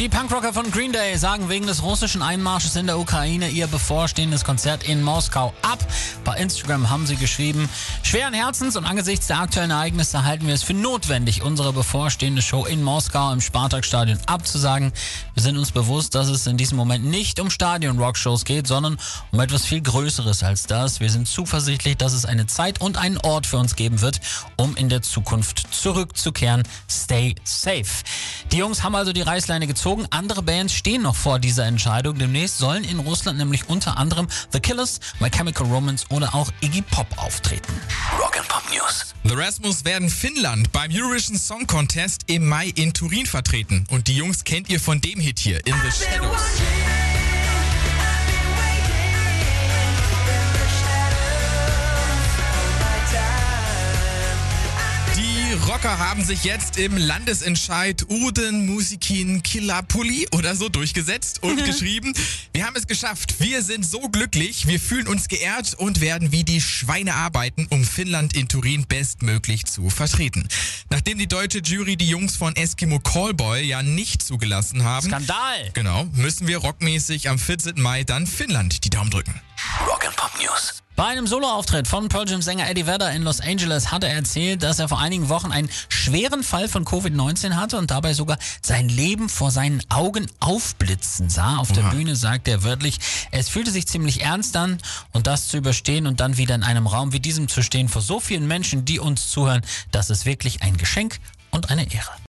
Die Punkrocker von Green Day sagen wegen des russischen Einmarsches in der Ukraine ihr bevorstehendes Konzert in Moskau ab. Bei Instagram haben sie geschrieben, schweren Herzens und angesichts der aktuellen Ereignisse halten wir es für notwendig, unsere bevorstehende Show in Moskau im Spartakstadion abzusagen. Wir sind uns bewusst, dass es in diesem Moment nicht um Stadion-Rockshows geht, sondern um etwas viel Größeres als das. Wir sind zuversichtlich, dass es eine Zeit und einen Ort für uns geben wird, um in der Zukunft zurückzukehren. Stay safe. Die Jungs haben also die Reißleine gezogen. Andere Bands stehen noch vor dieser Entscheidung. Demnächst sollen in Russland nämlich unter anderem The Killers, My Chemical Romance oder auch Iggy Pop auftreten. Rock and Pop News. The Rasmus werden Finnland beim Eurovision Song Contest im Mai in Turin vertreten. Und die Jungs kennt ihr von dem Hit hier, In the Shadows. Rocker haben sich jetzt im Landesentscheid Uden Musikin Killapulli oder so durchgesetzt und geschrieben, wir haben es geschafft, wir sind so glücklich, wir fühlen uns geehrt und werden wie die Schweine arbeiten, um Finnland in Turin bestmöglich zu vertreten. Nachdem die deutsche Jury die Jungs von Eskimo Callboy ja nicht zugelassen haben, Skandal! genau, müssen wir rockmäßig am 14. Mai dann Finnland die Daumen drücken. Rock and Pop News. Bei einem Soloauftritt von Pearl Jam Sänger Eddie Vedder in Los Angeles hat er erzählt, dass er vor einigen Wochen einen schweren Fall von Covid-19 hatte und dabei sogar sein Leben vor seinen Augen aufblitzen sah. Auf der Oha. Bühne sagt er wörtlich, es fühlte sich ziemlich ernst an und das zu überstehen und dann wieder in einem Raum wie diesem zu stehen vor so vielen Menschen, die uns zuhören, das ist wirklich ein Geschenk und eine Ehre.